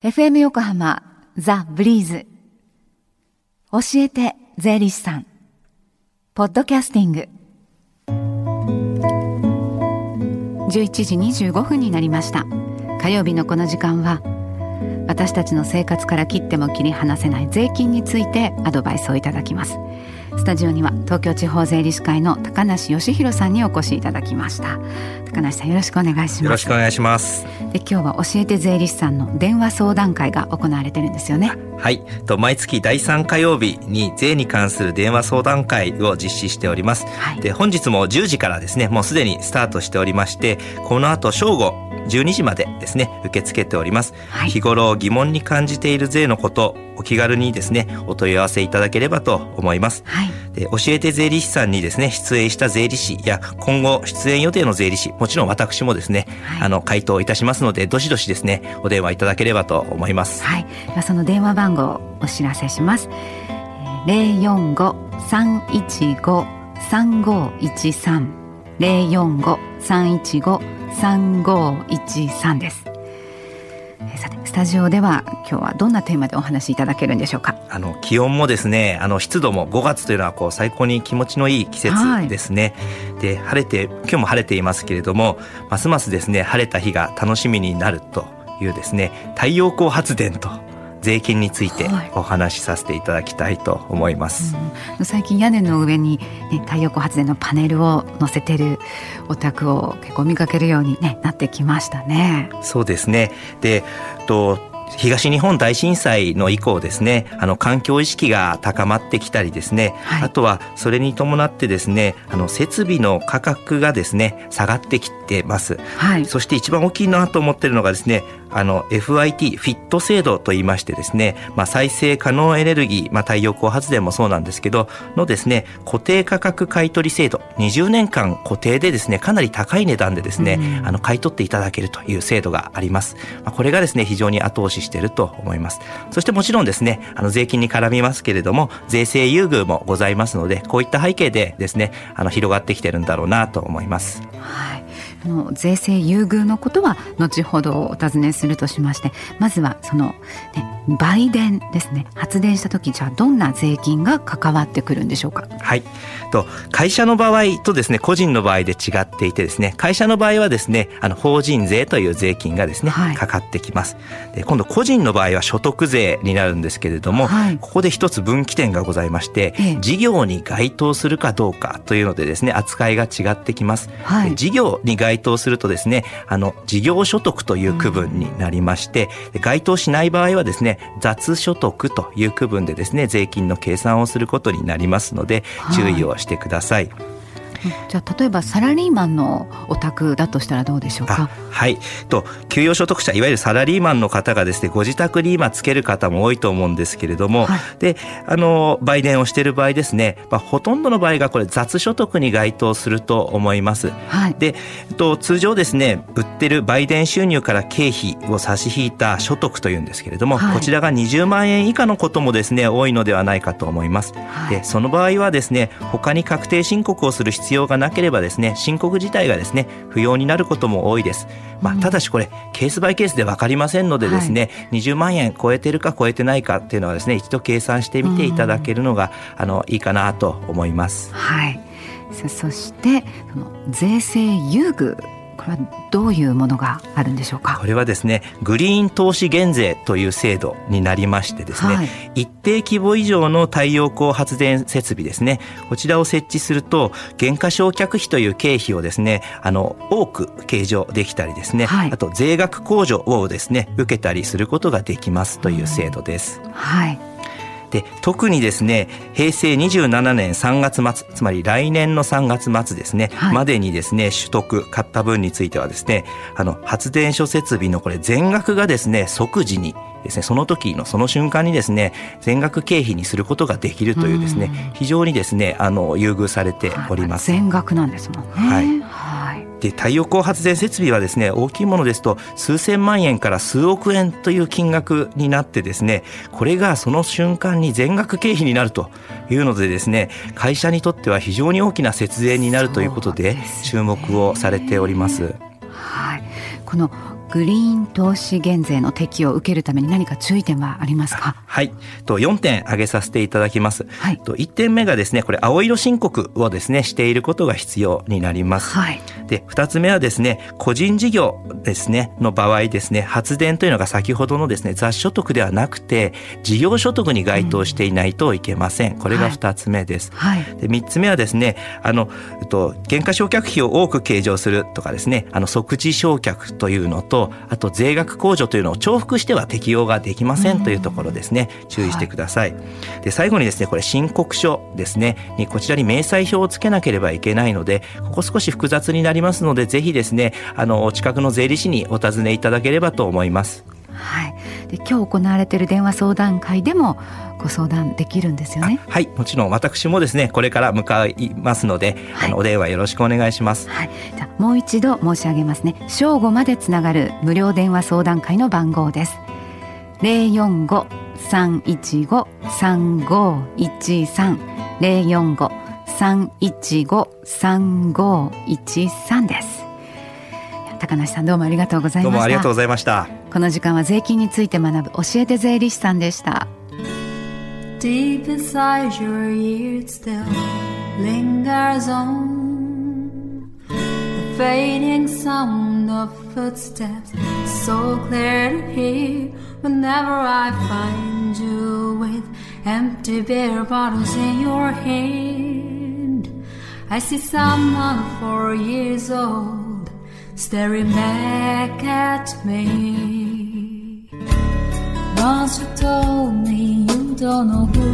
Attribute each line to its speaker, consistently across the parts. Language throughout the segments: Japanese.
Speaker 1: FM 横浜ザ・ブリーズ。教えて税理士さん。ポッドキャスティング。11時25分になりました。火曜日のこの時間は私たちの生活から切っても切り離せない税金についてアドバイスをいただきます。スタジオには東京地方税理士会の高梨義弘さんにお越しいただきました。高梨さんよろしくお願いします。
Speaker 2: よろしくお願いします。
Speaker 1: で今日は教えて税理士さんの電話相談会が行われてるんですよね。
Speaker 2: はい。と毎月第3火曜日に税に関する電話相談会を実施しております、はい、で本日も10時からですねもうすでにスタートしておりましてこの後正午12時までですね受け付けております、はい、日頃疑問に感じている税のことお気軽にですねお問い合わせいただければと思います、はい、で教えて税理士さんにですね出演した税理士や今後出演予定の税理士もちろん私もですね、はい、あの回答いたしますのでどしどしですねお電話いただければと思います。
Speaker 1: はい。ではその電話番号をお知らせします。零四五三一五三五一三。零四五三一五三五一三です。さてスタジオでは今日はどんなテーマでお話しいただけるんでしょうか？
Speaker 2: あの気温もですねあの湿度も5月というのはこう最高に気持ちのいい季節ですね、はい、で晴れて今日も晴れていますけれどもますますですね晴れた日が楽しみになるというですね太陽光発電と税金についてお話しさせていただきたいと思います、
Speaker 1: うん、最近屋根の上に、ね、太陽光発電のパネルを載せてるお宅を結構見かけるように、ね、なってきましたね。
Speaker 2: そうですね。でと東日本大震災の以降ですねあの環境意識が高まってきたりですね、はい、あとはそれに伴ってですねあの設備の価格がですね下がってきてます、はい、そして一番大きいなと思ってるのがですねあの FIT フィット制度と言いましてですね、まあ、再生可能エネルギー、まあ、太陽光発電もそうなんですけどのですね固定価格買取制度20年間固定でですねかなり高い値段でですね、うん、あの買い取っていただけるという制度があります、まあ、これがですね非常に後押ししていると思います。そしてもちろんですねあの税金に絡みますけれども税制優遇もございますのでこういった背景でですねあの広がってきてるんだろうなと思います。
Speaker 1: はい。の税制優遇のことは後ほどお尋ねするとしましてまずはその、ね、売電ですね。発電した時じゃあどんな税金が関わってくるんでしょうか？
Speaker 2: はい。と会社の場合とですね個人の場合で違っていてですね会社の場合はですねあの法人税という税金がですね、はい、かかってきます。で今度個人の場合は所得税になるんですけれども、はい、ここで一つ分岐点がございまして、ええ、事業に該当するかどうかというのでですね扱いが違ってきます、はい、事業に該当するとですねあの事業所得という区分になりまして、うん、該当しない場合はですね雑所得という区分でですね税金の計算をすることになりますので注意をしてください
Speaker 1: じゃあ例えばサラリーマンのお宅だとしたらどうでしょうか？
Speaker 2: はい。と給与所得者いわゆるサラリーマンの方がですねご自宅に今つける方も多いと思うんですけれども、はい、であの売電をしている場合ですね、まあ、ほとんどの場合がこれ雑所得に該当すると思います、はい、でと通常ですね売ってる売電収入から経費を差し引いた所得というんですけれども、はい、こちらが20万円以下のこともですね多いのではないかと思います、でその場合はですね他に確定申告をする必要がなければですね申告自体がですね不要になることも多いです。まあ、ただしこれケースバイケースで分かりませんのでですね、はい、20万円超えてるか超えてないかっていうのはですね一度計算してみていただけるのが、あのいいかなと思います。
Speaker 1: はいそしてその税制優遇これはどういうものがあるんでしょうか？
Speaker 2: これはですねグリーン投資減税という制度になりましてですね、はい、一定規模以上の太陽光発電設備ですねこちらを設置すると減価償却費という経費をですねあの多く計上できたりですね、はい、あと税額控除をですね受けたりすることができますという制度です。
Speaker 1: はい
Speaker 2: で特にですね平成27年3月末つまり来年の3月末ですね、はい、までにですね取得買った分についてはですねあの発電所設備のこれ全額がですね即時にですねその時のその瞬間にですね全額経費にすることができるというですね非常にですねあの優遇されております。
Speaker 1: 全額なんですもんね。
Speaker 2: はい。はい。で太陽光発電設備はですね大きいものですと数千万円から数億円という金額になってですねこれがその瞬間に全額経費になるというのでですね会社にとっては非常に大きな節税になるということで注目をされております。
Speaker 1: はい、この
Speaker 3: グリーン投資減税の適用を受けるために何か注意点はありますか？
Speaker 2: はい。と4点挙げさせていただきます、はい、と1点目がですねこれ青色申告をですねしていることが必要になります、はい、で2つ目はですね個人事業ですねの場合ですね発電というのが先ほどのですね雑所得ではなくて事業所得に該当していないといけません、これが2つ目です、はい、で3つ目はですねあのと減価償却費を多く計上するとかですねあの即時償却というのとあと税額控除というのを重複しては適用ができませんというところですね、注意してください、はい、で最後にですねこれ申告書ですね。にこちらに明細表をつけなければいけないのでここ少し複雑になりますのでぜひですねあのお近くの税理士にお尋ねいただければと思います
Speaker 3: はい、で今日行われている電話相談会でもご相談できるんですよね。
Speaker 2: はい。もちろん私もですねこれから向かいますので、はい、あのお電話よろしくお願いします、
Speaker 3: はい、じゃもう一度申し上げますね。正午までつながる無料電話相談会の番号です。零四五三一五三五一三。零四五三一五三五一三です。高梨さんどうもありがとうございました。どう
Speaker 2: もありがとうございました
Speaker 3: この時間は税金について学ぶ教えて税理士さんでした Deep inside your ears still lingers on the fading sound of footsteps so clear to hear whenever I find you with empty beer bottles in your hand I see someone four years old staring back at me once you told me you don't know who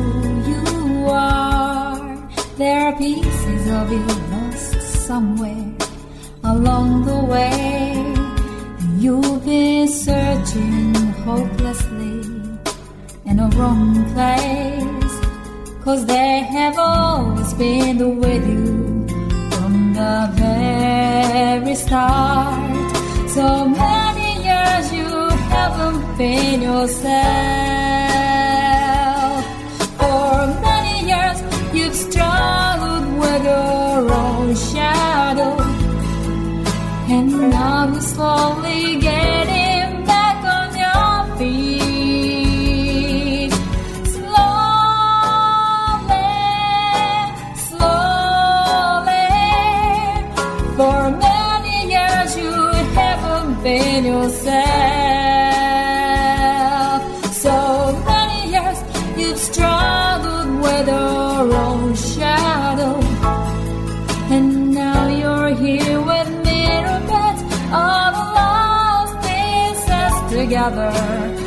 Speaker 3: you are. There are pieces of you lost somewhere along the way. You've been searching hopelessly in a wrong place. Cause they have always been with you from the very start. So in yourself. For many years you've struggled with your own shadow, and now you slowly. another.